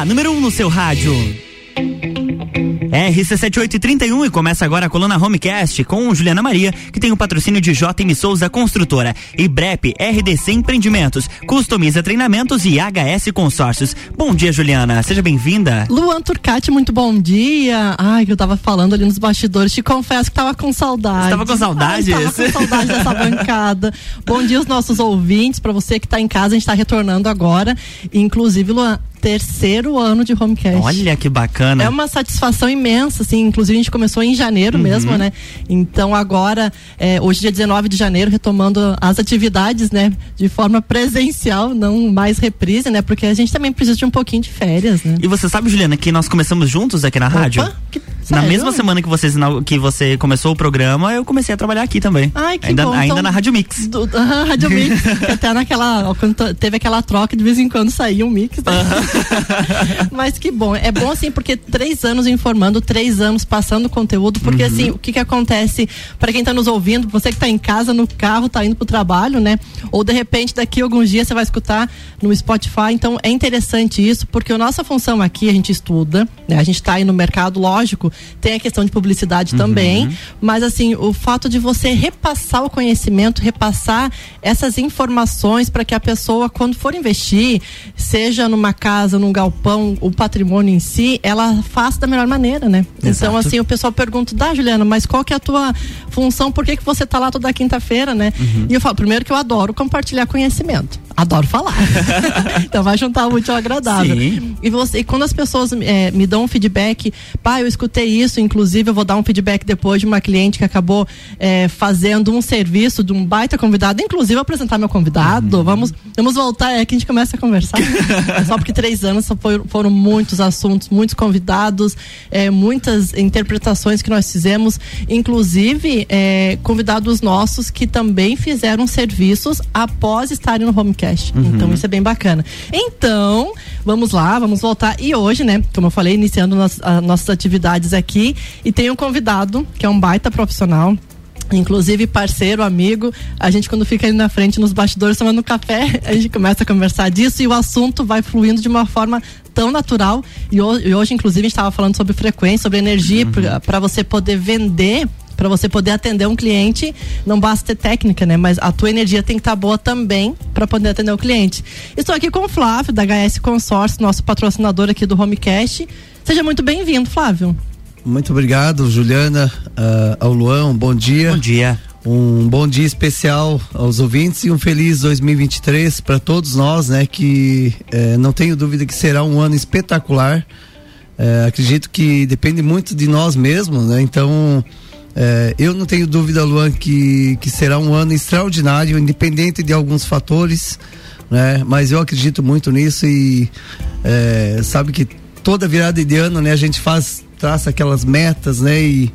a número 1 um no seu rádio. RC7831 e começa agora a coluna Homecast com Juliana Maria, que tem o patrocínio de JM Souza Construtora e BREP RDC Empreendimentos, customiza treinamentos e HS Consórcios. Bom dia, Juliana. Seja bem-vinda. Luan Turcati, muito bom dia. Ai, que eu tava falando ali nos bastidores, te confesso que tava com saudade. Você tava com saudade? Ai, tava com saudade dessa bancada. Bom dia aos nossos ouvintes, para você que tá em casa, a gente tá retornando agora. Inclusive, Luan, terceiro ano de Homecast. Olha que bacana. É uma satisfação imensa, assim. Inclusive, a gente começou em janeiro uhum. mesmo, né? Então, agora, é, hoje, dia 19 de janeiro, retomando as atividades, né? De forma presencial, não mais reprise, né? Porque a gente também precisa de um pouquinho de férias, né? E você sabe, Juliana, que nós começamos juntos aqui na Opa, rádio? Que, na mesma semana que, vocês, que você começou o programa, eu comecei a trabalhar aqui também. Ai, que ainda, bom. Ainda então, na Rádio Mix. Do, uh, Rádio Mix. até naquela. Quando teve aquela troca, de vez em quando saía um mix. Né? Mas que bom. É bom assim, porque três anos informando, três anos passando conteúdo, porque uhum. assim, o que que acontece para quem tá nos ouvindo, você que tá em casa, no carro, tá indo pro trabalho, né? Ou de repente daqui a alguns dias você vai escutar no Spotify. Então é interessante isso, porque a nossa função aqui, a gente estuda, né? A gente tá aí no mercado, lógico, tem a questão de publicidade uhum. também, mas assim, o fato de você repassar o conhecimento, repassar essas informações para que a pessoa, quando for investir, seja numa casa, num galpão, o patrimônio em si, ela faça da melhor maneira, né? Então, Exato. Então, assim, o pessoal pergunta, dá, Juliana, mas qual que é a tua função? Por que, que você tá lá toda quinta-feira, né? Uhum. E eu falo, primeiro que eu adoro compartilhar conhecimento. Adoro falar. então vai juntar o útil ao agradável. Sim. E, você, e quando as pessoas é, me dão um feedback, pai, eu escutei isso, inclusive eu vou dar um feedback depois de uma cliente que acabou é, fazendo um serviço de um baita convidado, inclusive apresentar meu convidado. Uhum. Vamos, vamos voltar, é que a gente começa a conversar. Só porque três anos foram, foram muitos assuntos, muitos convidados, é, muitas interpretações que nós fizemos, inclusive é, convidados nossos que também fizeram serviços após estarem no Homecast. Uhum. Então isso é bem bacana. Então, vamos lá, vamos voltar. E hoje, né, como eu falei, iniciando nas, a, nossas atividades aqui, e tem um convidado que é um baita profissional inclusive parceiro, amigo. A gente, quando fica ali na frente, nos bastidores, tomando café, a gente começa a conversar disso e o assunto vai fluindo de uma forma tão natural. E hoje, e hoje inclusive, a gente estava falando sobre frequência, sobre energia, uhum. para você poder vender para você poder atender um cliente, não basta ter técnica, né? Mas a tua energia tem que estar tá boa também para poder atender o cliente. Estou aqui com o Flávio, da HS Consórcio, nosso patrocinador aqui do Homecast. Seja muito bem-vindo, Flávio. Muito obrigado, Juliana, uh, ao Luan, um bom dia. Bom dia. Um bom dia especial aos ouvintes e um feliz 2023 para todos nós, né? Que eh, não tenho dúvida que será um ano espetacular. Eh, acredito que depende muito de nós mesmos, né? Então, eh, eu não tenho dúvida, Luan, que, que será um ano extraordinário, independente de alguns fatores, né? Mas eu acredito muito nisso e sabe que toda virada de ano, né? A gente faz traça aquelas metas, né? E,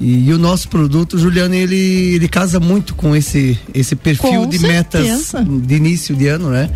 e, e, o nosso produto, Juliano, ele, ele casa muito com esse, esse perfil com de certeza. metas de início de ano, né?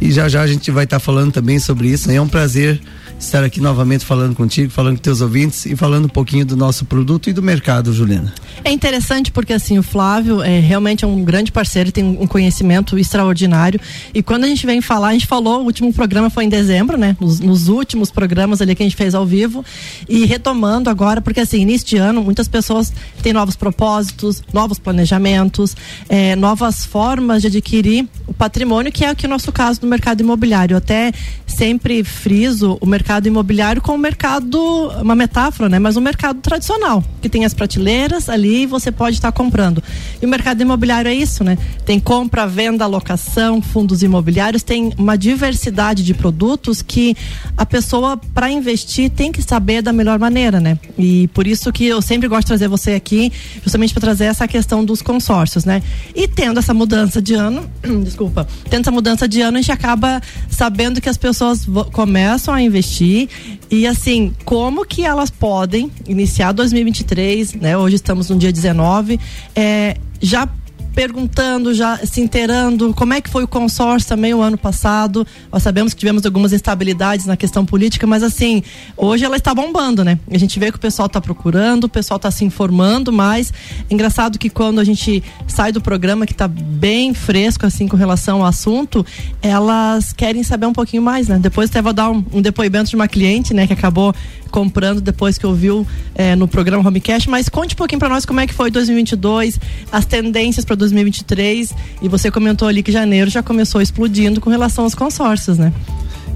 E já já a gente vai estar tá falando também sobre isso. Né? É um prazer estar aqui novamente falando contigo, falando com teus ouvintes e falando um pouquinho do nosso produto e do mercado, Juliana. É interessante porque assim, o Flávio é realmente é um grande parceiro, tem um conhecimento extraordinário e quando a gente vem falar, a gente falou, o último programa foi em dezembro, né? Nos, nos últimos programas ali que a gente fez ao vivo e retomando agora, porque assim, início de ano, muitas pessoas têm novos propósitos, novos planejamentos, é, novas formas de adquirir o patrimônio, que é aqui o nosso caso do mercado imobiliário. Eu até sempre friso o mercado mercado imobiliário com o mercado, uma metáfora, né? Mas um mercado tradicional, que tem as prateleiras ali e você pode estar comprando. E o mercado imobiliário é isso, né? Tem compra, venda, locação, fundos imobiliários, tem uma diversidade de produtos que a pessoa, para investir, tem que saber da melhor maneira, né? E por isso que eu sempre gosto de trazer você aqui, justamente para trazer essa questão dos consórcios, né? E tendo essa mudança de ano, desculpa, tendo essa mudança de ano, a gente acaba sabendo que as pessoas começam a investir e assim, como que elas podem iniciar 2023, né? Hoje estamos no dia 19, é, já perguntando, já se inteirando como é que foi o consórcio também o ano passado. Nós sabemos que tivemos algumas instabilidades na questão política, mas assim, hoje ela está bombando, né? A gente vê que o pessoal está procurando, o pessoal está se informando, mas é engraçado que quando a gente sai do programa que está bem fresco assim com relação ao assunto, elas querem saber um pouquinho mais, né? Depois até vou dar um, um depoimento de uma cliente, né, que acabou comprando depois que ouviu é, no programa Homecast, mas conte um pouquinho para nós como é que foi 2022, as tendências para 2023 e você comentou ali que janeiro já começou explodindo com relação aos consórcios, né?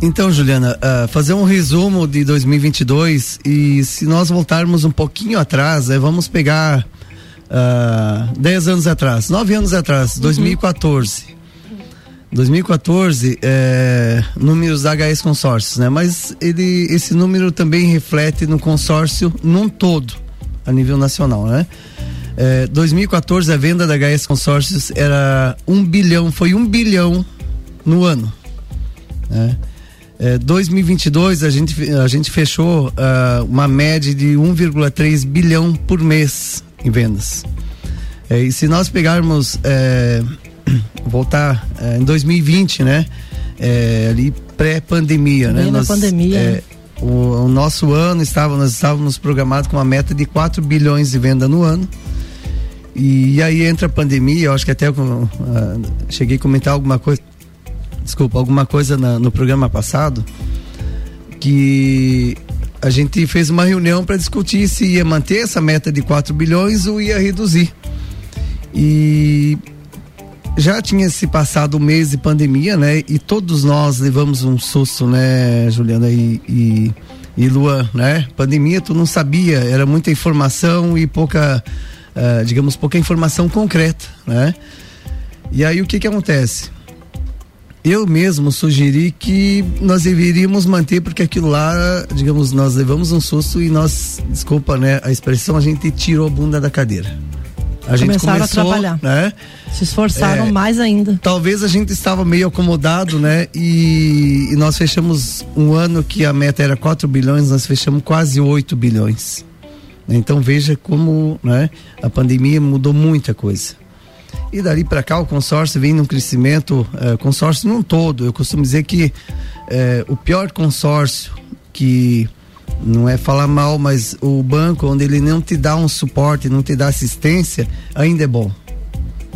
Então, Juliana, uh, fazer um resumo de 2022 e se nós voltarmos um pouquinho atrás, é, vamos pegar uh, 10 anos atrás, 9 anos atrás, uhum. 2014. 2014, é, números da HS Consórcios, né? Mas ele, esse número também reflete no consórcio num todo, a nível nacional, né? É, 2014 a venda da HS Consórcios era um bilhão, foi um bilhão no ano, né? É, 2022 a gente, a gente fechou uh, uma média de 1,3 bilhão por mês em vendas. É, e se nós pegarmos é, voltar é, em 2020, né? É, ali pré-pandemia, né? Nós, pandemia. O, o, nosso ano estava, nós estávamos programados com uma meta de 4 bilhões de venda no ano. E, e aí entra a pandemia, eu acho que até uh, cheguei a comentar alguma coisa, desculpa, alguma coisa na, no programa passado, que a gente fez uma reunião para discutir se ia manter essa meta de 4 bilhões ou ia reduzir. E já tinha se passado um mês de pandemia, né? E todos nós levamos um susto, né, Juliana e, e, e Luan, né? Pandemia, tu não sabia, era muita informação e pouca, uh, digamos, pouca informação concreta, né? E aí o que que acontece? Eu mesmo sugeri que nós deveríamos manter, porque aquilo lá, digamos, nós levamos um susto e nós, desculpa, né, a expressão, a gente tirou a bunda da cadeira. A gente Começaram começou, a trabalhar. Né? Se esforçaram é, mais ainda. Talvez a gente estava meio acomodado, né? E, e, nós fechamos um ano que a meta era 4 bilhões, nós fechamos quase 8 bilhões. Então veja como né, a pandemia mudou muita coisa. E dali para cá o consórcio vem num crescimento, é, consórcio num todo. Eu costumo dizer que é, o pior consórcio que não é falar mal, mas o banco onde ele não te dá um suporte, não te dá assistência, ainda é bom.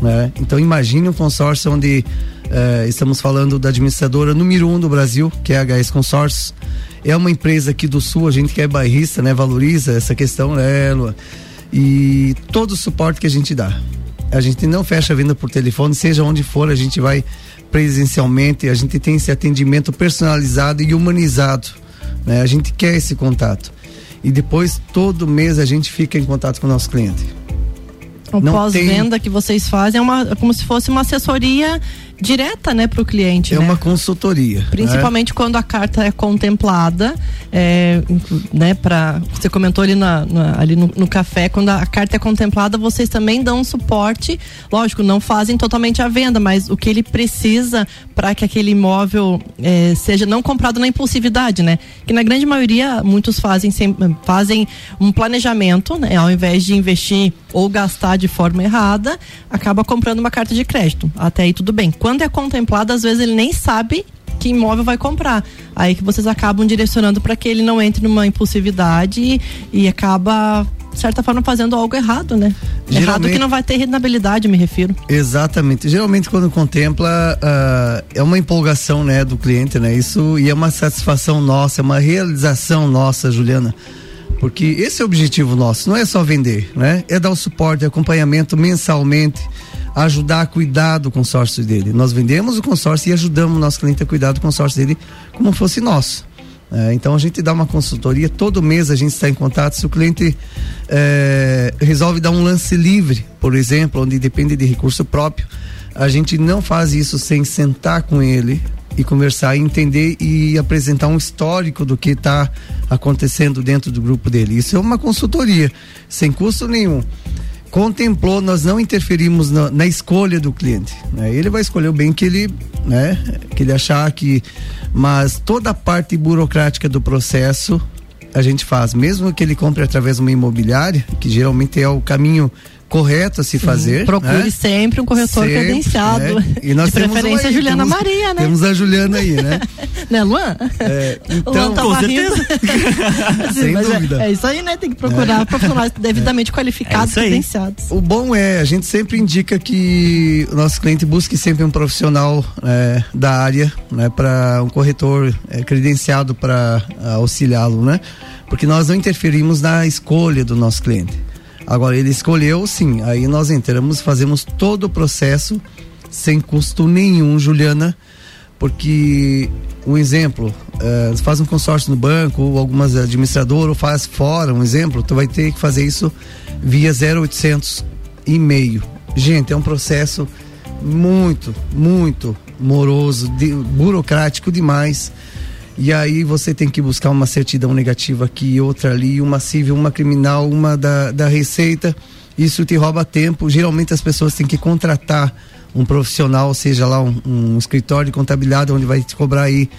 Né? Então imagine um consórcio onde eh, estamos falando da administradora número um do Brasil, que é a HS Consórcios. É uma empresa aqui do Sul, a gente que é bairrista, né? Valoriza essa questão, né, Lua? E todo o suporte que a gente dá. A gente não fecha a venda por telefone, seja onde for, a gente vai presencialmente, a gente tem esse atendimento personalizado e humanizado né? A gente quer esse contato. E depois, todo mês, a gente fica em contato com o nosso cliente. O pós-venda tem... que vocês fazem é uma, como se fosse uma assessoria direta, né, para o cliente. É né? uma consultoria. Principalmente né? quando a carta é contemplada, é, né, para você comentou ali, na, na ali no, no, café, quando a carta é contemplada, vocês também dão suporte. Lógico, não fazem totalmente a venda, mas o que ele precisa para que aquele imóvel é, seja não comprado na impulsividade, né? Que na grande maioria muitos fazem fazem um planejamento, né? Ao invés de investir ou gastar de forma errada, acaba comprando uma carta de crédito. Até aí tudo bem. Quando é contemplado, às vezes ele nem sabe que imóvel vai comprar. Aí que vocês acabam direcionando para que ele não entre numa impulsividade e, e acaba de certa forma fazendo algo errado, né? Geralmente, errado que não vai ter rentabilidade, me refiro. Exatamente. Geralmente quando contempla uh, é uma empolgação, né, do cliente, né? Isso e é uma satisfação nossa, é uma realização nossa, Juliana. Porque esse é o objetivo nosso, não é só vender, né? É dar o suporte, acompanhamento mensalmente, ajudar a cuidar do consórcio dele. Nós vendemos o consórcio e ajudamos o nosso cliente a cuidar do consórcio dele como fosse nosso. É, então a gente dá uma consultoria, todo mês a gente está em contato. Se o cliente é, resolve dar um lance livre, por exemplo, onde depende de recurso próprio, a gente não faz isso sem sentar com ele e conversar, entender e apresentar um histórico do que está acontecendo dentro do grupo dele. Isso é uma consultoria, sem custo nenhum contemplou, nós não interferimos na, na escolha do cliente. Né? Ele vai escolher o bem que ele, né, que ele achar que, mas toda a parte burocrática do processo a gente faz, mesmo que ele compre através de uma imobiliária, que geralmente é o caminho correto a se Sim, fazer. Procure né? sempre um corretor sempre, credenciado. É. E nós de preferência a Juliana temos, Maria, né? Temos a Juliana aí, né? né, Luan? É, então, Luan tá com certeza. Sem é, dúvida. É, é, isso aí, né? Tem que procurar é. profissionais devidamente qualificados, é credenciados. O bom é, a gente sempre indica que o nosso cliente busque sempre um profissional é, da área, né? Para um corretor é, credenciado para auxiliá-lo, né? Porque nós não interferimos na escolha do nosso cliente. Agora, ele escolheu, sim. Aí nós entramos, fazemos todo o processo sem custo nenhum, Juliana, porque um exemplo, uh, faz um consórcio no banco, ou algumas administradoras, ou faz fora, um exemplo, tu vai ter que fazer isso via 0800 e-mail. Gente, é um processo muito, muito moroso, de, burocrático demais. E aí você tem que buscar uma certidão negativa aqui, outra ali, uma civil, uma criminal, uma da, da Receita. Isso te rouba tempo. Geralmente as pessoas têm que contratar um profissional, seja lá um, um escritório de contabilidade, onde vai te cobrar aí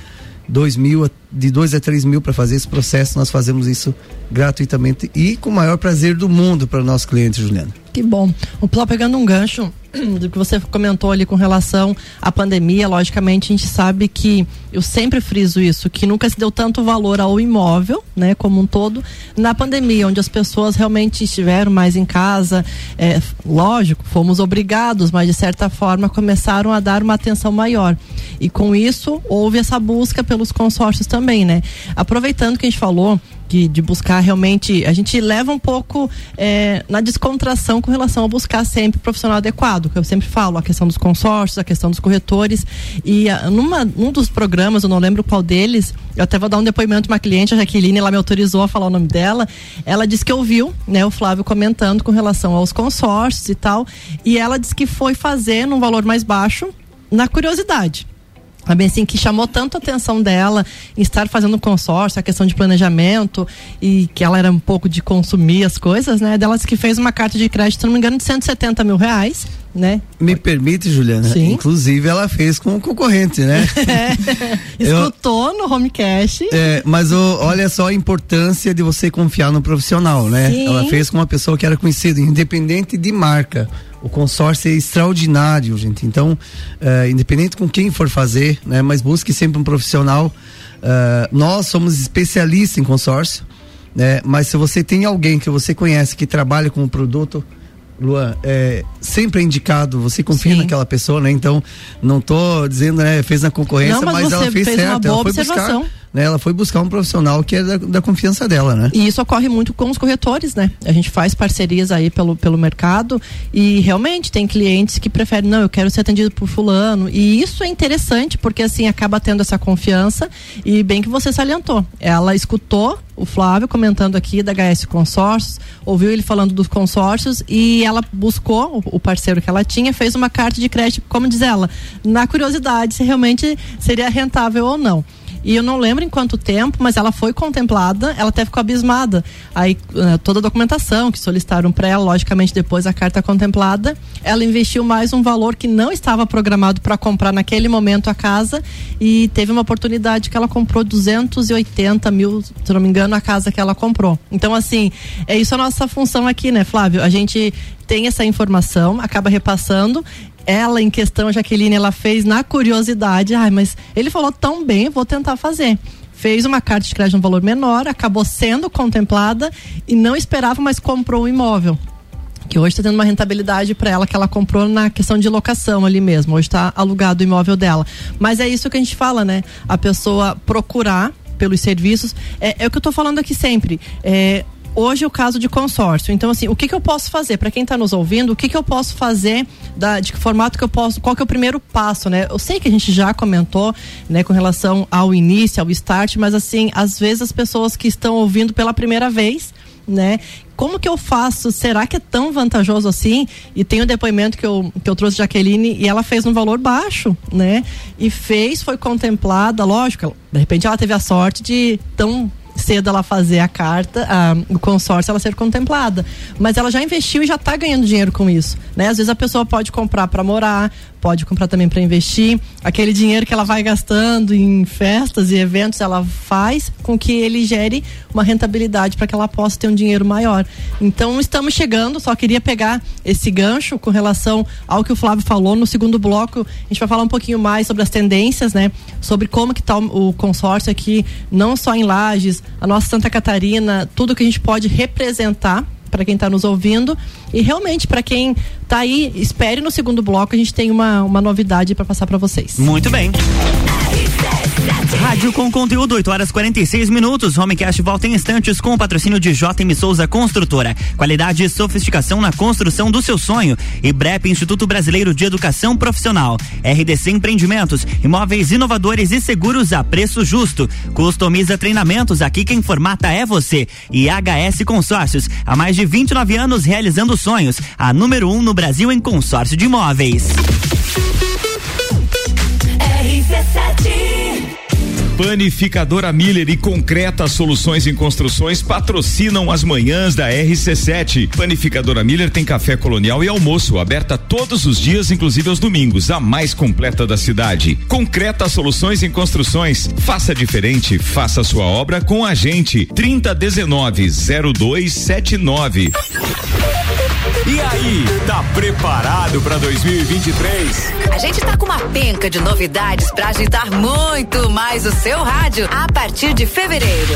dois mil, de dois a três mil para fazer esse processo. Nós fazemos isso gratuitamente e com o maior prazer do mundo para o nosso cliente, Juliana. Que bom. O Plá pegando um gancho do que você comentou ali com relação à pandemia, logicamente a gente sabe que eu sempre friso isso, que nunca se deu tanto valor ao imóvel, né, como um todo, na pandemia, onde as pessoas realmente estiveram mais em casa, é, lógico, fomos obrigados, mas de certa forma começaram a dar uma atenção maior. E com isso houve essa busca pelos consórcios também, né? Aproveitando que a gente falou de, de buscar realmente. A gente leva um pouco é, na descontração com relação a buscar sempre profissional adequado, que eu sempre falo, a questão dos consórcios, a questão dos corretores. E a, numa, num dos programas, eu não lembro qual deles, eu até vou dar um depoimento de uma cliente, a Jaqueline, ela me autorizou a falar o nome dela. Ela disse que ouviu, né, o Flávio comentando com relação aos consórcios e tal. E ela disse que foi fazer num valor mais baixo, na curiosidade bem assim, que chamou tanto a atenção dela em estar fazendo consórcio, a questão de planejamento e que ela era um pouco de consumir as coisas, né? Delas que fez uma carta de crédito, não me engano, de 170 mil reais, né? Me permite, Juliana? Sim. Inclusive ela fez com o concorrente, né? É, escutou Eu, no Homecast. É, mas o, olha só a importância de você confiar no profissional, né? Sim. Ela fez com uma pessoa que era conhecida, independente de marca o consórcio é extraordinário, gente. Então, uh, independente com quem for fazer, né, mas busque sempre um profissional. Uh, nós somos especialistas em consórcio, né, mas se você tem alguém que você conhece que trabalha com o produto, Luan, é, sempre é indicado, você confia Sim. naquela pessoa, né? Então, não tô dizendo, né, fez na concorrência, Não, mas, mas ela fez, fez certo, ela foi buscar né, ela foi buscar um profissional que é da, da, confiança dela, né? E isso ocorre muito com os corretores, né? A gente faz parcerias aí pelo, pelo mercado e realmente tem clientes que preferem, não, eu quero ser atendido por fulano. E isso é interessante porque assim acaba tendo essa confiança e bem que você salientou. Ela escutou o Flávio comentando aqui da HS Consórcios, ouviu ele falando dos consórcios e ela buscou o, o parceiro que ela tinha, fez uma carta de crédito, como diz ela, na curiosidade se realmente seria rentável ou não. E eu não lembro em quanto tempo, mas ela foi contemplada, ela até ficou abismada. Aí uh, toda a documentação que solicitaram para ela, logicamente depois a carta contemplada, ela investiu mais um valor que não estava programado para comprar naquele momento a casa e teve uma oportunidade que ela comprou 280 mil, se não me engano, a casa que ela comprou. Então, assim, é isso a nossa função aqui, né, Flávio? A gente tem essa informação, acaba repassando ela em questão, Jaqueline, ela fez na curiosidade, ai, mas ele falou tão bem, vou tentar fazer. Fez uma carta de crédito um valor menor, acabou sendo contemplada e não esperava, mas comprou o um imóvel que hoje está tendo uma rentabilidade para ela que ela comprou na questão de locação ali mesmo. Hoje está alugado o imóvel dela. Mas é isso que a gente fala, né? A pessoa procurar pelos serviços. É, é o que eu estou falando aqui sempre. É, hoje é o caso de consórcio. Então, assim, o que, que eu posso fazer? Para quem está nos ouvindo, o que, que eu posso fazer? Da, de que formato que eu posso? Qual que é o primeiro passo, né? Eu sei que a gente já comentou, né, com relação ao início, ao start, mas assim, às vezes as pessoas que estão ouvindo pela primeira vez, né? Como que eu faço? Será que é tão vantajoso assim? E tem o um depoimento que eu, que eu trouxe Jaqueline e ela fez um valor baixo, né? E fez, foi contemplada, lógico, de repente ela teve a sorte de tão cedo ela fazer a carta, a, o consórcio ela ser contemplada. Mas ela já investiu e já está ganhando dinheiro com isso. Né? Às vezes a pessoa pode comprar para morar, pode comprar também para investir. Aquele dinheiro que ela vai gastando em festas e eventos, ela faz com que ele gere uma rentabilidade para que ela possa ter um dinheiro maior. Então estamos chegando, só queria pegar esse gancho com relação ao que o Flávio falou. No segundo bloco, a gente vai falar um pouquinho mais sobre as tendências, né? Sobre como que o, o consórcio aqui, não só em Lages, a nossa Santa Catarina, tudo que a gente pode representar para quem está nos ouvindo. E realmente, para quem está aí, espere no segundo bloco, a gente tem uma, uma novidade para passar para vocês. Muito bem. Rádio com conteúdo, 8 horas 46 minutos. Homecast volta em instantes com o patrocínio de JM Souza Construtora. Qualidade e sofisticação na construção do seu sonho. E BREP Instituto Brasileiro de Educação Profissional. RDC Empreendimentos, imóveis inovadores e seguros a preço justo. Customiza treinamentos, aqui quem formata é você. E HS Consórcios, há mais de 29 anos realizando sonhos. A número 1 um no Brasil em consórcio de imóveis. RC7 Panificadora Miller e Concreta Soluções em Construções patrocinam as manhãs da RC7. Panificadora Miller tem café colonial e almoço, aberta todos os dias, inclusive aos domingos, a mais completa da cidade. Concreta Soluções em Construções. Faça diferente, faça sua obra com a gente. 3019 0279. E aí, tá preparado para 2023? A gente tá com uma penca de novidades para agitar muito mais o seu rádio a partir de fevereiro.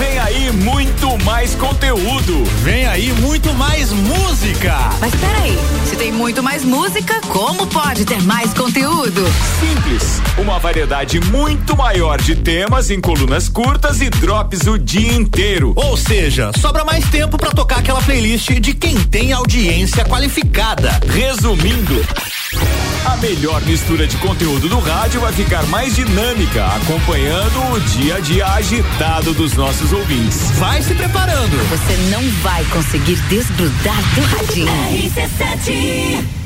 Vem aí muito mais conteúdo. Vem aí muito mais música. Mas peraí, se tem muito mais música, como pode ter mais conteúdo? Simples. Uma variedade muito maior de temas em colunas curtas e drops o dia inteiro. Ou seja, sobra mais tempo para tocar aquela playlist de quem tem audiência qualificada. Resumindo, a melhor mistura de conteúdo do rádio vai ficar mais dinâmica, acompanhando o dia a dia agitado dos nossos ouvintes. Vai se preparando. Você não vai conseguir desgrudar do radinho. RC7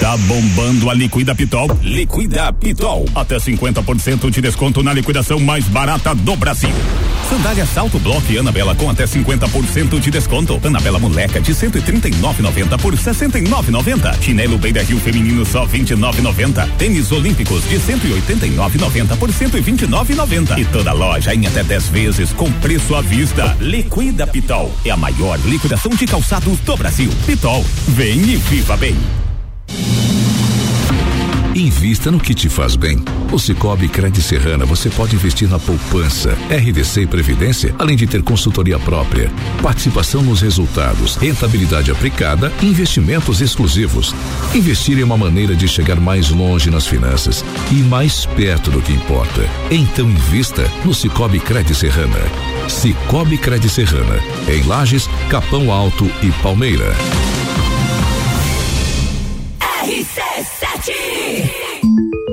Tá bombando a Liquida Pitol? Liquida Pitol. Até 50% de desconto na liquidação mais barata do Brasil. Sandália Salto Block Anabela com até 50% de desconto. Anabela Moleca de 139,90 por 69,90. Chinelo Beira Rio Feminino só 29,90. Tênis Olímpicos de 189,90 por 129,90. E toda loja em até 10 vezes com preço à vista. Liquida Pitol. É a maior liquidação de calçados do Brasil. Pitol. Vem e viva bem. Invista no que te faz bem. O Cicobi Cred Serrana você pode investir na poupança, RDC e Previdência, além de ter consultoria própria, participação nos resultados, rentabilidade aplicada e investimentos exclusivos. Investir é uma maneira de chegar mais longe nas finanças e mais perto do que importa. Então invista no Cicobi Cred Serrana. Cicobi Cred Serrana, em Lages, Capão Alto e Palmeira. RC7.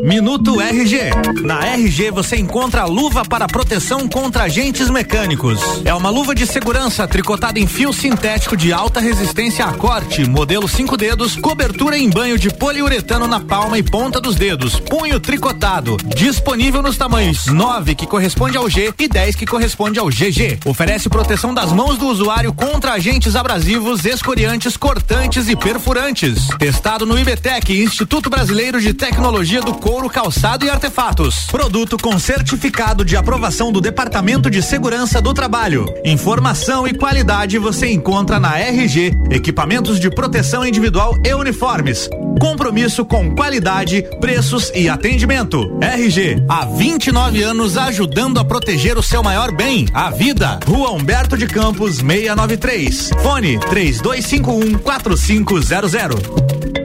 Minuto RG. Na RG você encontra a luva para proteção contra agentes mecânicos. É uma luva de segurança tricotada em fio sintético de alta resistência a corte, modelo 5 dedos, cobertura em banho de poliuretano na palma e ponta dos dedos, punho tricotado. Disponível nos tamanhos 9, que corresponde ao G, e 10, que corresponde ao GG. Oferece proteção das mãos do usuário contra agentes abrasivos, escoriantes, cortantes e perfurantes. Testado no IBTEC, Instituto Brasileiro de Tecnologia do Couro couro, calçado e artefatos. Produto com certificado de aprovação do Departamento de Segurança do Trabalho. Informação e qualidade você encontra na RG, equipamentos de proteção individual e uniformes. Compromisso com qualidade, preços e atendimento. RG, há 29 anos ajudando a proteger o seu maior bem, a vida. Rua Humberto de Campos, 693. Fone 3251 4500.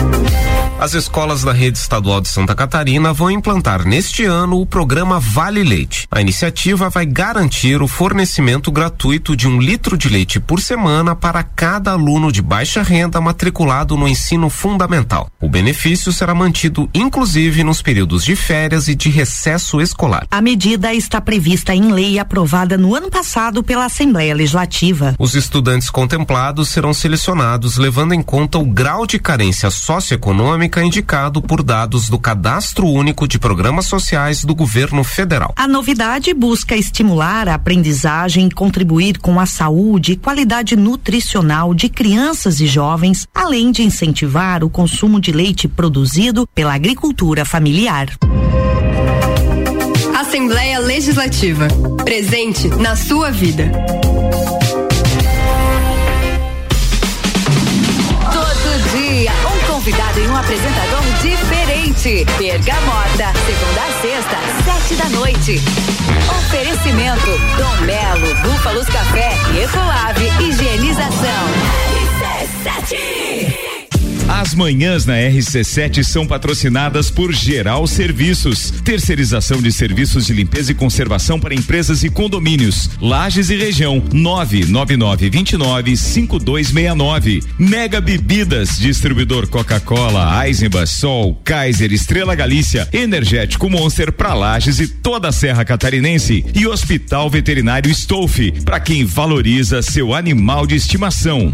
As escolas da rede estadual de Santa Catarina vão implantar neste ano o programa Vale Leite. A iniciativa vai garantir o fornecimento gratuito de um litro de leite por semana para cada aluno de baixa renda matriculado no ensino fundamental. O benefício será mantido inclusive nos períodos de férias e de recesso escolar. A medida está prevista em lei aprovada no ano passado pela Assembleia Legislativa. Os estudantes contemplados serão selecionados levando em conta o grau de carência socioeconômica econômica indicado por dados do Cadastro Único de Programas Sociais do Governo Federal. A novidade busca estimular a aprendizagem e contribuir com a saúde e qualidade nutricional de crianças e jovens, além de incentivar o consumo de leite produzido pela agricultura familiar. Assembleia Legislativa. Presente na sua vida. Convidado e um apresentador diferente. Bergamota, segunda a sexta, sete da noite. Oferecimento: Dom Melo, Búfalos Café e Ecolave Higienização. RC7. As manhãs na RC7 são patrocinadas por Geral Serviços, terceirização de serviços de limpeza e conservação para empresas e condomínios. Lages e região 99929 5269. Mega Bebidas, distribuidor Coca-Cola, Eisenbach, Sol, Kaiser, Estrela Galícia, Energético Monster para Lages e toda a Serra Catarinense e Hospital Veterinário Stolfe, para quem valoriza seu animal de estimação.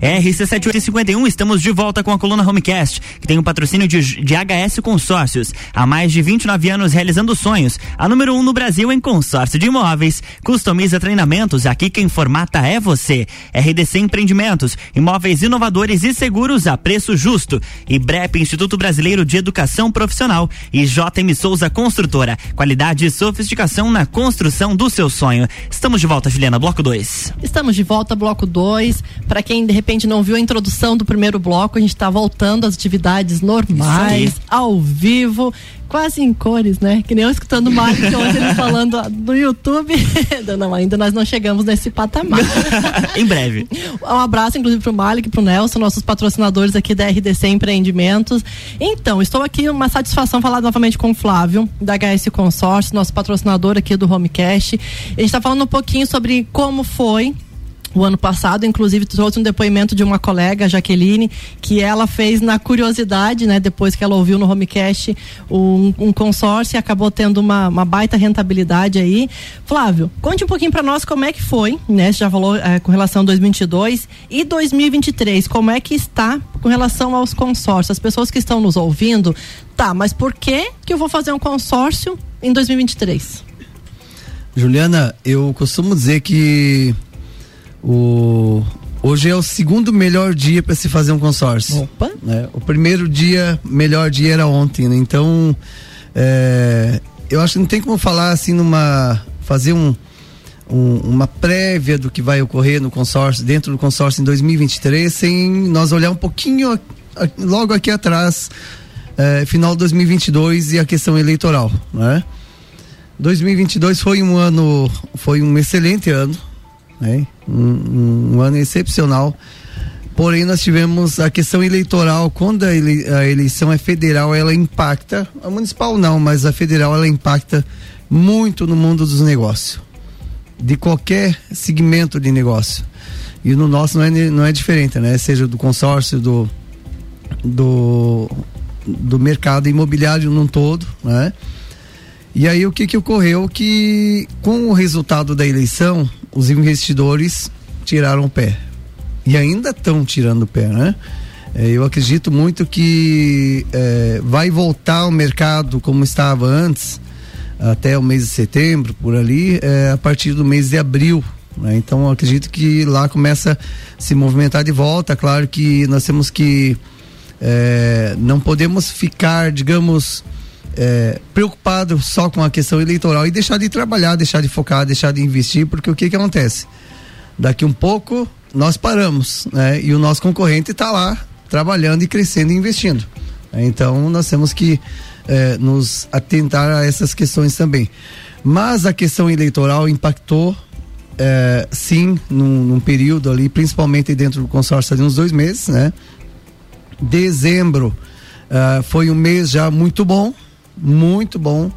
RC7851, estamos de volta com a coluna Homecast, que tem o um patrocínio de, de HS Consórcios. Há mais de 29 anos realizando sonhos. A número 1 um no Brasil em consórcio de imóveis. Customiza treinamentos, aqui quem formata é você. RDC Empreendimentos, imóveis inovadores e seguros a preço justo. E BREP, Instituto Brasileiro de Educação Profissional. E JM Souza Construtora, qualidade e sofisticação na construção do seu sonho. Estamos de volta, Juliana, bloco 2. Estamos de volta, bloco 2. Para quem de repente não viu a introdução do primeiro bloco, a gente está voltando às atividades normais, ao vivo, quase em cores, né? Que nem eu escutando o Mário ontem ele falando no YouTube. não, ainda nós não chegamos nesse patamar. em breve. Um abraço, inclusive, pro Malik, pro Nelson, nossos patrocinadores aqui da RDC Empreendimentos. Então, estou aqui, uma satisfação falar novamente com o Flávio, da HS Consórcio, nosso patrocinador aqui do Homecast. A gente está falando um pouquinho sobre como foi o ano passado, inclusive trouxe um depoimento de uma colega, Jaqueline, que ela fez na curiosidade, né, depois que ela ouviu no Homecast um, um consórcio e acabou tendo uma, uma, baita rentabilidade aí. Flávio, conte um pouquinho para nós como é que foi, né, você já falou é, com relação a 2022 e 2023, como é que está com relação aos consórcios? As pessoas que estão nos ouvindo, tá, mas por que que eu vou fazer um consórcio em 2023? Juliana, eu costumo dizer que o, hoje é o segundo melhor dia para se fazer um consórcio. Opa! Né? O primeiro dia, melhor dia era ontem, né? Então, é, eu acho que não tem como falar assim numa. fazer um, um, uma prévia do que vai ocorrer no consórcio, dentro do consórcio em 2023, sem nós olhar um pouquinho logo aqui atrás, é, final de 2022 e a questão eleitoral, né? 2022 foi um ano, foi um excelente ano, né? Um, um, ano excepcional. Porém, nós tivemos a questão eleitoral. Quando a, ele, a, eleição é federal, ela impacta. A municipal não, mas a federal ela impacta muito no mundo dos negócios, de qualquer segmento de negócio. E no nosso não é, não é diferente, né? Seja do consórcio, do, do, do mercado imobiliário num todo, né? E aí o que que ocorreu que com o resultado da eleição, os investidores tiraram o pé. E ainda estão tirando o pé, né? É, eu acredito muito que é, vai voltar o mercado como estava antes, até o mês de setembro, por ali, é, a partir do mês de abril. Né? Então acredito que lá começa a se movimentar de volta. Claro que nós temos que. É, não podemos ficar, digamos, é, preocupado só com a questão eleitoral e deixar de trabalhar, deixar de focar, deixar de investir, porque o que que acontece? Daqui um pouco nós paramos, né? E o nosso concorrente está lá trabalhando e crescendo e investindo. Então nós temos que é, nos atentar a essas questões também. Mas a questão eleitoral impactou é, sim num, num, período ali, principalmente dentro do consórcio de uns dois meses, né? Dezembro uh, foi um mês já muito bom, muito bom.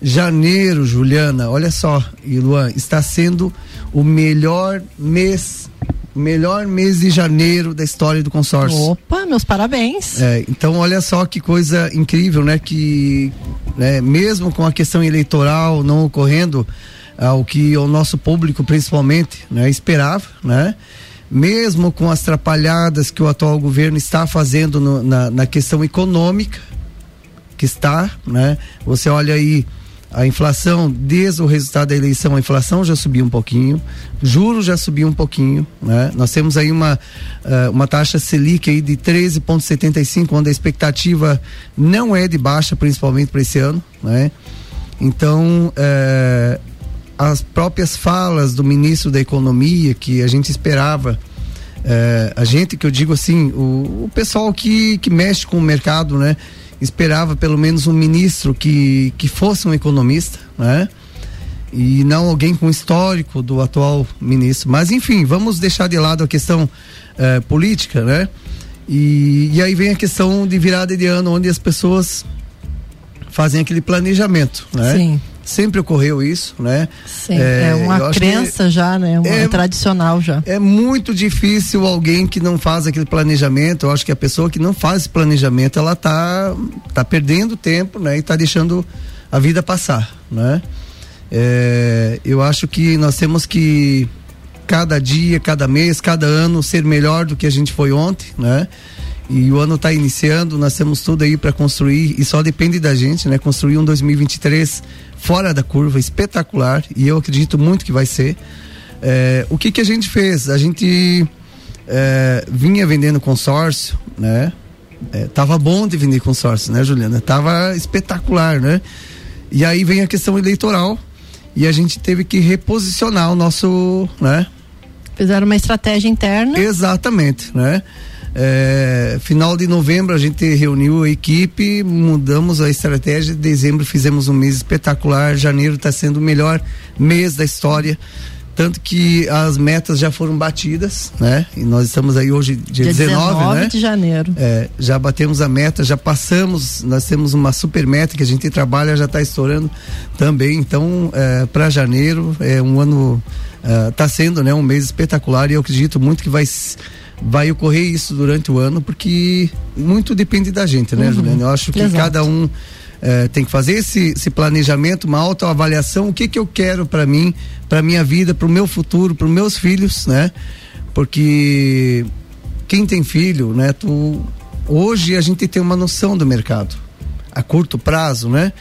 Janeiro, Juliana, olha só, e Luan, está sendo o melhor mês, melhor mês de janeiro da história do consórcio. Opa, meus parabéns. É, então olha só que coisa incrível, né? Que né, mesmo com a questão eleitoral não ocorrendo ao que o nosso público principalmente né, esperava, né? Mesmo com as trapalhadas que o atual governo está fazendo no, na, na questão econômica, que está, né? Você olha aí a inflação, desde o resultado da eleição, a inflação já subiu um pouquinho, juros já subiu um pouquinho, né? Nós temos aí uma, uh, uma taxa Selic aí de 13,75, onde a expectativa não é de baixa, principalmente para esse ano, né? Então, uh, as próprias falas do ministro da Economia, que a gente esperava, uh, a gente que eu digo assim, o, o pessoal que, que mexe com o mercado, né? Esperava pelo menos um ministro que, que fosse um economista, né? E não alguém com histórico do atual ministro. Mas enfim, vamos deixar de lado a questão eh, política, né? E, e aí vem a questão de virada de ano, onde as pessoas fazem aquele planejamento, né? Sim sempre ocorreu isso, né? Sim, é, é uma crença já, né? Uma é, tradicional já. É muito difícil alguém que não faz aquele planejamento. Eu acho que a pessoa que não faz esse planejamento, ela tá, tá perdendo tempo, né? E tá deixando a vida passar, né? É, eu acho que nós temos que cada dia, cada mês, cada ano ser melhor do que a gente foi ontem, né? E o ano está iniciando, nós temos tudo aí para construir e só depende da gente, né? Construir um 2023 fora da curva, espetacular e eu acredito muito que vai ser. É, o que que a gente fez? A gente é, vinha vendendo consórcio, né? É, tava bom de vender consórcio, né, Juliana? Tava espetacular, né? E aí vem a questão eleitoral e a gente teve que reposicionar o nosso, né? Fizeram uma estratégia interna. Exatamente, né? É, final de novembro a gente reuniu a equipe, mudamos a estratégia. Dezembro fizemos um mês espetacular. Janeiro está sendo o melhor mês da história. Tanto que as metas já foram batidas, né? E nós estamos aí hoje, dia, dia 19, 19 né? de janeiro. É, já batemos a meta, já passamos, nós temos uma super meta que a gente trabalha, já está estourando também. Então, é, para janeiro, é um ano, está é, sendo né, um mês espetacular e eu acredito muito que vai vai ocorrer isso durante o ano, porque muito depende da gente, né, uhum. Juliana? Eu acho que Exato. cada um é, tem que fazer esse, esse, planejamento, uma autoavaliação, o que que eu quero para mim, para minha vida, para o meu futuro, para os meus filhos, né? Porque quem tem filho, né? Tu, hoje a gente tem uma noção do mercado a curto prazo, né?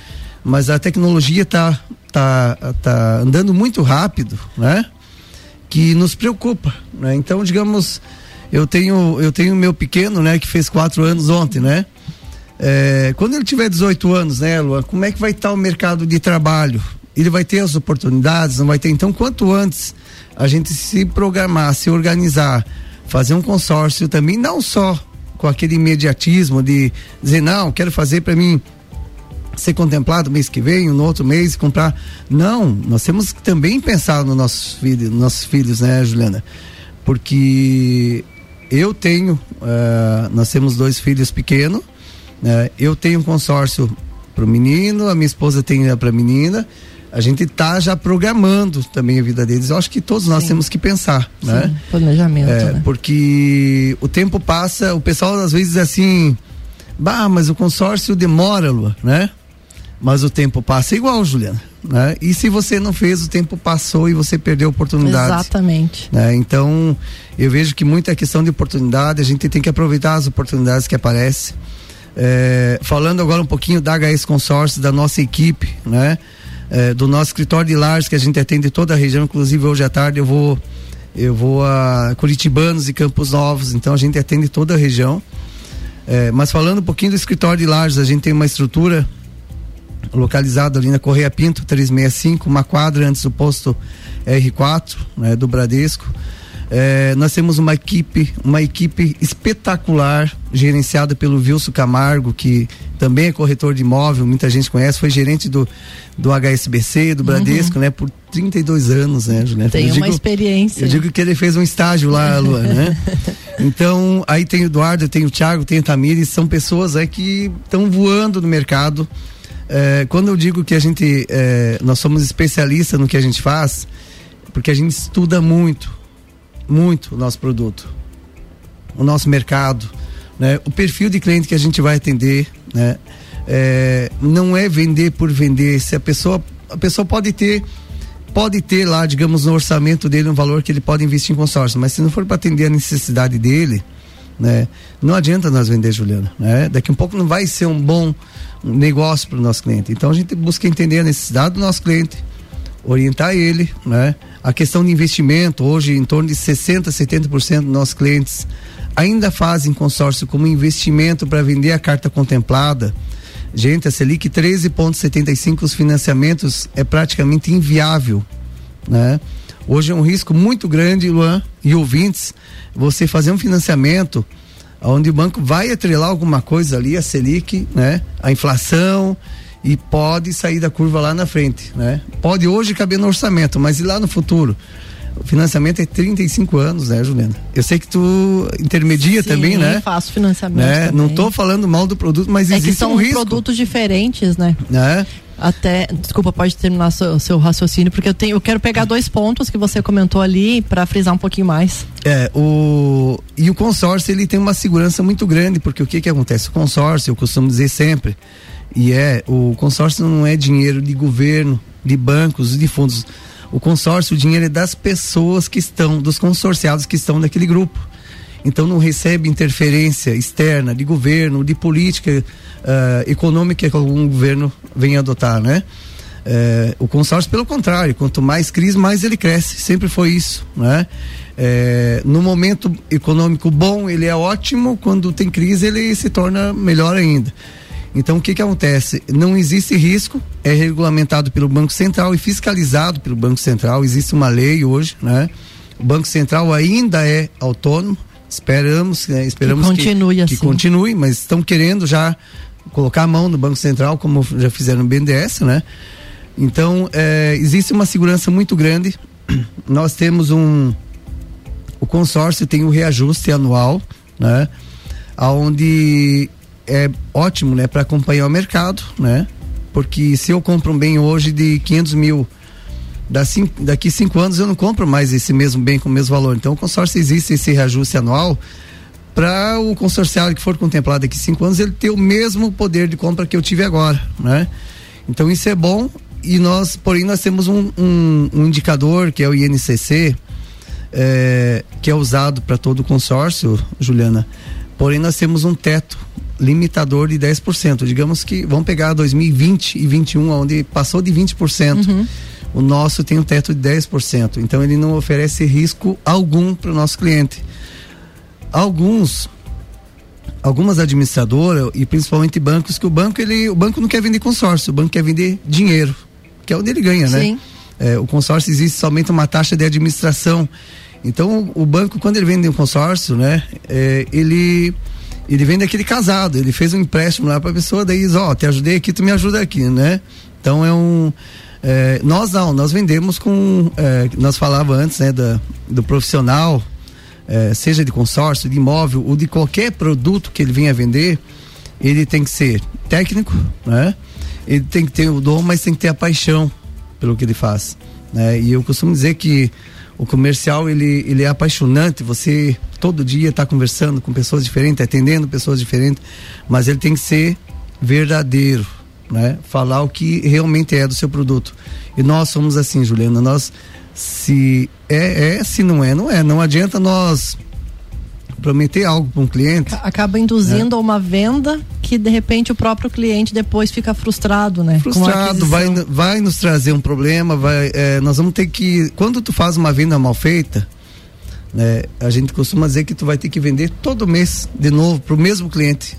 Mas a tecnologia tá tá, tá andando muito rápido, né? Que nos preocupa, né? Então, digamos, eu tenho eu tenho meu pequeno, né, que fez quatro anos ontem, né? É, quando ele tiver 18 anos, né, Luan, como é que vai estar o mercado de trabalho? Ele vai ter as oportunidades, não vai ter? Então, quanto antes a gente se programar, se organizar, fazer um consórcio também, não só com aquele imediatismo de dizer, não, quero fazer para mim ser contemplado mês que vem, no outro mês comprar. Não, nós temos que também pensar nos nossos filhos, nossos filhos, né, Juliana? Porque eu tenho, uh, nós temos dois filhos pequenos, né? eu tenho um consórcio para o menino, a minha esposa tem para a menina. A gente está já programando também a vida deles. Eu acho que todos nós Sim. temos que pensar, Sim, né? Planejamento. É, né? Porque o tempo passa, o pessoal às vezes assim, bah, mas o consórcio demora, Lua, né? Mas o tempo passa igual, Juliana. Né? E se você não fez, o tempo passou e você perdeu a oportunidade. Exatamente. Né? Então, eu vejo que muita questão de oportunidade, a gente tem que aproveitar as oportunidades que aparecem. É, falando agora um pouquinho da HS Consórcio, da nossa equipe, né? É, do nosso escritório de lares que a gente atende toda a região, inclusive hoje à tarde eu vou eu vou a Curitibanos e Campos Novos, então a gente atende toda a região. É, mas falando um pouquinho do escritório de lares, a gente tem uma estrutura localizado ali na Correia Pinto 365, uma quadra antes do posto R4, né, do Bradesco. É, nós temos uma equipe, uma equipe espetacular, gerenciada pelo Wilson Camargo, que também é corretor de imóvel, muita gente conhece, foi gerente do, do HSBC, do Bradesco, uhum. né, por 32 anos, né, Juliana? Tem eu uma digo, experiência. Eu digo que ele fez um estágio lá, Luan, né? Então, aí tem o Eduardo, tem o Thiago, tem o Tamires, são pessoas aí que estão voando no mercado. É, quando eu digo que a gente, é, nós somos especialistas no que a gente faz, porque a gente estuda muito, muito o nosso produto, o nosso mercado, né? O perfil de cliente que a gente vai atender, né? É, não é vender por vender. Se a pessoa, a pessoa pode ter, pode ter lá, digamos, no orçamento dele um valor que ele pode investir em consórcio, mas se não for para atender a necessidade dele, né? Não adianta nós vender, Juliana, né? Daqui a um pouco não vai ser um bom negócio para o nosso cliente. Então a gente busca entender a necessidade do nosso cliente, orientar ele, né? A questão de investimento, hoje em torno de 60, 70% dos nossos clientes ainda fazem consórcio como investimento para vender a carta contemplada. Gente, a Selic 13,75 os financiamentos é praticamente inviável, né? Hoje é um risco muito grande, Luan e ouvintes, você fazer um financiamento onde o banco vai atrelar alguma coisa ali, a Selic, né? A inflação e pode sair da curva lá na frente, né? Pode hoje caber no orçamento, mas e lá no futuro? O financiamento é 35 anos, né, Juliana? Eu sei que tu intermedia Sim, também, né? faço financiamento Né? Não estou falando mal do produto, mas é existe que são um risco. produtos diferentes, né? Né? Até, desculpa, pode terminar seu, seu raciocínio, porque eu tenho, eu quero pegar dois pontos que você comentou ali para frisar um pouquinho mais. É, o e o consórcio ele tem uma segurança muito grande, porque o que que acontece? O consórcio, eu costumo dizer sempre, e é, o consórcio não é dinheiro de governo, de bancos, de fundos. O consórcio, o dinheiro é das pessoas que estão, dos consorciados que estão naquele grupo. Então não recebe interferência externa de governo, de política ah, econômica que algum governo venha adotar, né? Eh, o consórcio, pelo contrário, quanto mais crise, mais ele cresce. Sempre foi isso, né? Eh, no momento econômico bom, ele é ótimo. Quando tem crise, ele se torna melhor ainda. Então, o que que acontece? Não existe risco, é regulamentado pelo Banco Central e fiscalizado pelo Banco Central. Existe uma lei hoje, né? O Banco Central ainda é autônomo. Esperamos, né? esperamos Que continue que, assim. que continue, mas estão querendo já colocar a mão no Banco Central, como já fizeram no BNDES, né? Então, é, existe uma segurança muito grande. Nós temos um. O consórcio tem o reajuste anual, né? Onde é ótimo, né? Para acompanhar o mercado, né? Porque se eu compro um bem hoje de 500 mil, daqui cinco anos eu não compro mais esse mesmo bem com o mesmo valor. Então, o consórcio existe esse reajuste anual para o consorciado que for contemplado daqui cinco anos ele ter o mesmo poder de compra que eu tive agora, né? Então isso é bom e nós, porém, nós temos um, um- um indicador que é o INCC, é, que é usado para todo o consórcio, Juliana. Porém, nós temos um teto limitador de 10%. Digamos que vamos pegar 2020 e 21, onde passou de 20%. O nosso tem um teto de 10%. Então, ele não oferece risco algum para o nosso cliente. Alguns algumas administradoras e principalmente bancos que o banco ele o banco não quer vender consórcio, o banco quer vender dinheiro, que é onde ele ganha, né? Sim. É, o consórcio existe somente uma taxa de administração. Então o, banco quando ele vende um consórcio, né, é, ele ele vende aquele casado, ele fez um empréstimo lá para a pessoa, daí diz, ó, te ajudei aqui, tu me ajuda aqui, né? Então é um é, nós não, nós vendemos com é, nós falava antes, né, da, do profissional eh, seja de consórcio, de imóvel ou de qualquer produto que ele venha vender, ele tem que ser técnico, né? Ele tem que ter o dom, mas tem que ter a paixão pelo que ele faz, né? E eu costumo dizer que o comercial ele, ele é apaixonante. Você todo dia está conversando com pessoas diferentes, atendendo pessoas diferentes, mas ele tem que ser verdadeiro, né? Falar o que realmente é do seu produto. E nós somos assim, Juliana. Nós se é, é, se não é, não é. Não adianta nós prometer algo para um cliente. Acaba induzindo a uma venda que de repente o próprio cliente depois fica frustrado, né? Frustrado, vai, vai nos trazer um problema, vai, é, nós vamos ter que, quando tu faz uma venda mal feita, né, a gente costuma dizer que tu vai ter que vender todo mês de novo pro mesmo cliente,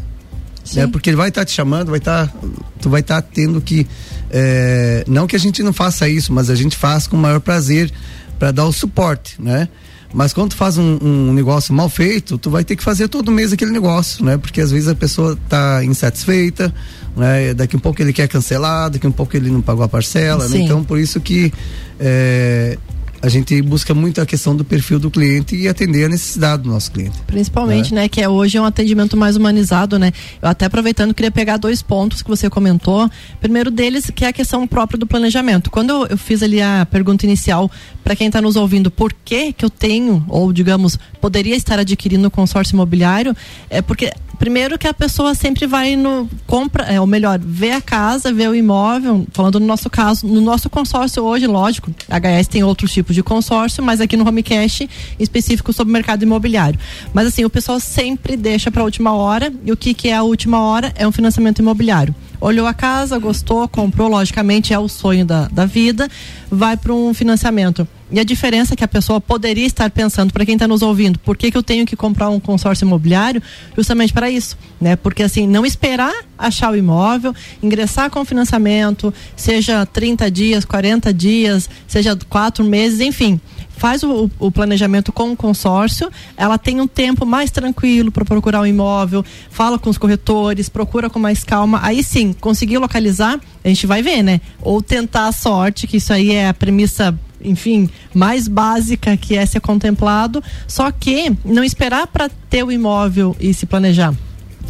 né, porque ele vai estar te chamando, vai estar, tu vai estar tendo que, é, não que a gente não faça isso, mas a gente faz com o maior prazer para dar o suporte, né? Mas quando tu faz um, um negócio mal feito, tu vai ter que fazer todo mês aquele negócio, né? Porque às vezes a pessoa tá insatisfeita, né? Daqui um pouco ele quer cancelar, daqui um pouco ele não pagou a parcela, né? Então por isso que é, a gente busca muito a questão do perfil do cliente e atender a necessidade do nosso cliente. Principalmente, é. né, que é hoje é um atendimento mais humanizado, né? Eu até aproveitando queria pegar dois pontos que você comentou. Primeiro deles, que é a questão própria do planejamento. Quando eu, eu fiz ali a pergunta inicial para quem está nos ouvindo, por que que eu tenho ou digamos poderia estar adquirindo consórcio imobiliário, é porque primeiro que a pessoa sempre vai no compra, é, ou melhor, vê a casa, vê o imóvel, falando no nosso caso, no nosso consórcio hoje, lógico, a HS tem outros tipos de consórcio, mas aqui no Homecast específico sobre o mercado imobiliário. Mas assim, o pessoal sempre deixa para a última hora, e o que que é a última hora? É um financiamento imobiliário olhou a casa, gostou, comprou, logicamente é o sonho da, da vida, vai para um financiamento. E a diferença que a pessoa poderia estar pensando, para quem está nos ouvindo, por que, que eu tenho que comprar um consórcio imobiliário? Justamente para isso, né? Porque assim, não esperar achar o imóvel, ingressar com financiamento, seja 30 dias, 40 dias, seja quatro meses, enfim faz o, o, planejamento com o consórcio, ela tem um tempo mais tranquilo para procurar um imóvel, fala com os corretores, procura com mais calma. Aí sim, conseguir localizar, a gente vai ver, né? Ou tentar a sorte, que isso aí é a premissa enfim, mais básica que é ser contemplado, só que não esperar para ter o imóvel e se planejar.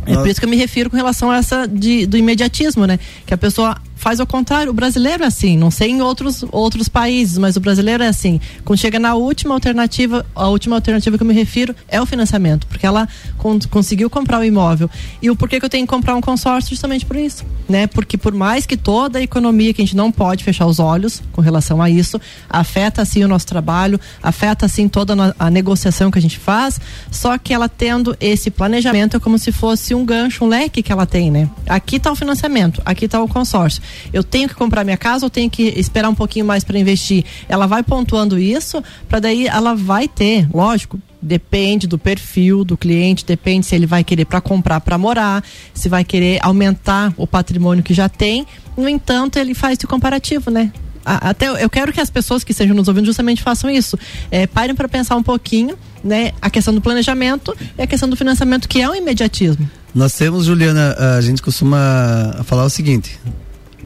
É por isso que eu me refiro com relação a essa de, do imediatismo, né? Que a pessoa faz ao contrário. O brasileiro é assim, não sei em outros, outros países, mas o brasileiro é assim. Quando chega na última alternativa, a última alternativa que eu me refiro é o financiamento, porque ela con conseguiu comprar o imóvel. E o porquê que eu tenho que comprar um consórcio? Justamente por isso, né? Porque por mais que toda a economia, que a gente não pode fechar os olhos com relação a isso, afeta assim o nosso trabalho, afeta assim toda a negociação que a gente faz, só que ela tendo esse planejamento é como se fosse um gancho, um leque que ela tem, né? Aqui está o financiamento, aqui está o consórcio eu tenho que comprar minha casa ou tenho que esperar um pouquinho mais para investir? Ela vai pontuando isso, para daí ela vai ter, lógico, depende do perfil do cliente, depende se ele vai querer para comprar para morar, se vai querer aumentar o patrimônio que já tem. No entanto, ele faz esse comparativo, né? Até eu quero que as pessoas que estejam nos ouvindo justamente façam isso. É, parem para pensar um pouquinho, né? A questão do planejamento e a questão do financiamento, que é o imediatismo. Nós temos, Juliana, a gente costuma falar o seguinte: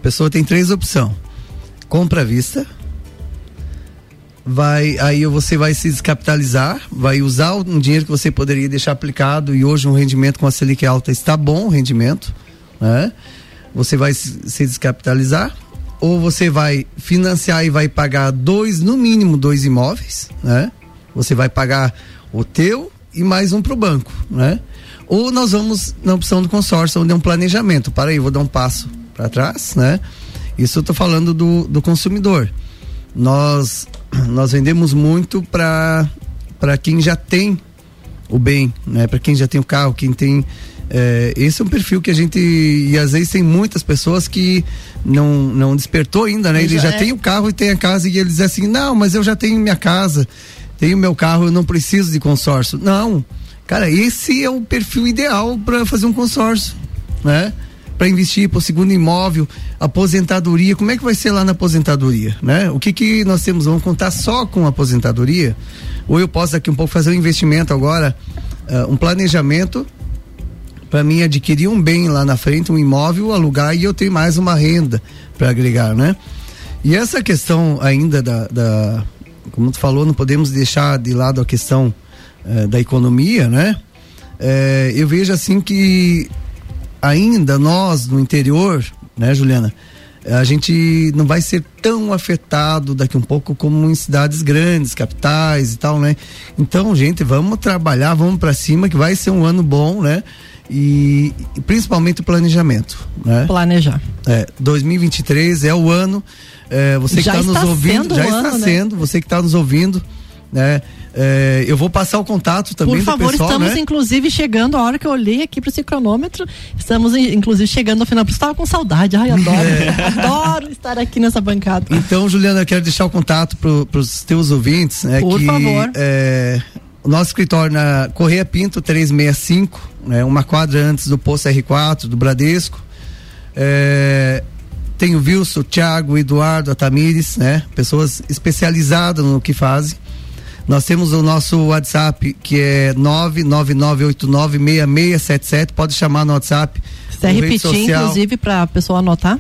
pessoa tem três opções: compra à vista, vai aí você vai se descapitalizar, vai usar um dinheiro que você poderia deixar aplicado e hoje um rendimento com a Selic alta está bom o rendimento, né? Você vai se descapitalizar ou você vai financiar e vai pagar dois, no mínimo dois imóveis, né? Você vai pagar o teu e mais um para o banco, né? Ou nós vamos na opção do consórcio, onde é um planejamento. Para aí, vou dar um passo para trás, né? Isso eu tô falando do, do consumidor. Nós nós vendemos muito para para quem já tem o bem, né? Para quem já tem o carro, quem tem é, esse é um perfil que a gente e às vezes tem muitas pessoas que não não despertou ainda, né? Ele já, já é. tem o carro e tem a casa e eles dizem assim, não, mas eu já tenho minha casa, tenho meu carro, eu não preciso de consórcio. Não, cara, esse é o perfil ideal para fazer um consórcio, né? Para investir para o segundo imóvel, aposentadoria, como é que vai ser lá na aposentadoria, né? O que que nós temos? Vamos contar só com aposentadoria? Ou eu posso daqui um pouco fazer um investimento agora, uh, um planejamento para mim adquirir um bem lá na frente, um imóvel, alugar e eu tenho mais uma renda para agregar, né? E essa questão ainda da, da, como tu falou, não podemos deixar de lado a questão uh, da economia, né? Eh, eu vejo assim que ainda nós no interior, né, Juliana? A gente não vai ser tão afetado daqui um pouco como em cidades grandes, capitais e tal, né? Então, gente, vamos trabalhar, vamos para cima, que vai ser um ano bom, né? E, e principalmente o planejamento, né? Planejar. É, 2023 é o ano. É, você que está nos ouvindo, já está né? sendo. Você que está nos ouvindo, né? É, eu vou passar o contato também Por favor, pessoal, estamos né? inclusive chegando, a hora que eu olhei aqui para esse cronômetro, estamos inclusive chegando ao final. Estava com saudade, ai, adoro, é. adoro estar aqui nessa bancada. Então, Juliana, eu quero deixar o contato para os teus ouvintes. Né, Por que, favor. É, o nosso escritório na Correia Pinto 365, né, uma quadra antes do posto R4, do Bradesco. É, tem o Wilson, o Thiago, o Eduardo, a Tamires, né? Pessoas especializadas no que fazem. Nós temos o nosso WhatsApp que é 999896677. Pode chamar no WhatsApp. Você repetir, inclusive, para a pessoa anotar?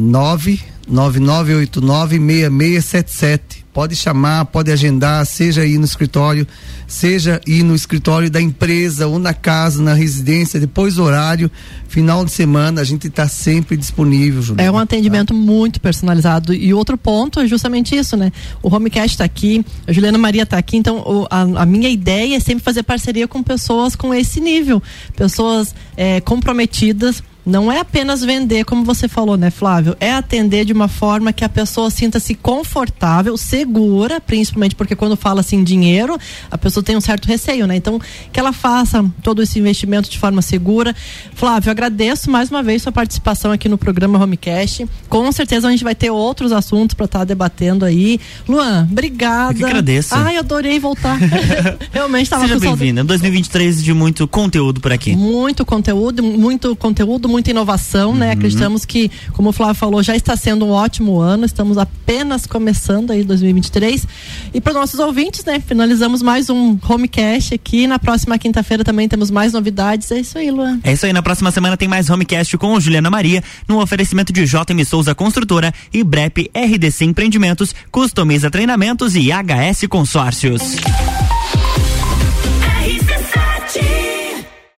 999896677. Pode chamar, pode agendar, seja aí no escritório, seja ir no escritório da empresa ou na casa, na residência, depois do horário, final de semana, a gente está sempre disponível, Juliana. É um atendimento tá? muito personalizado. E outro ponto é justamente isso, né? O Homecast está aqui, a Juliana Maria está aqui, então o, a, a, minha ideia é sempre fazer parceria com pessoas com esse nível, pessoas é, comprometidas não é apenas vender, como você falou, né, Flávio? É atender de uma forma que a pessoa sinta-se confortável, segura, principalmente porque quando fala assim dinheiro, a pessoa tem um certo receio, né? Então, que ela faça todo esse investimento de forma segura. Flávio, agradeço mais uma vez sua participação aqui no programa Homecast. Com certeza a gente vai ter outros assuntos para estar tá debatendo aí. Luan, obrigada. Eu que agradeço. Ai, adorei voltar. Realmente estava Seja bem-vinda. 2023 de muito conteúdo por aqui. Muito conteúdo, muito conteúdo, muito muita inovação, né? uhum. Acreditamos que, como o Flávio falou, já está sendo um ótimo ano. Estamos apenas começando aí 2023. E para os nossos ouvintes, né? Finalizamos mais um Homecast aqui. Na próxima quinta-feira também temos mais novidades. É isso aí, Luan. É isso aí. Na próxima semana tem mais Homecast com Juliana Maria, no oferecimento de JM Souza Construtora e BREP RDC Empreendimentos, Customiza Treinamentos e HS Consórcios.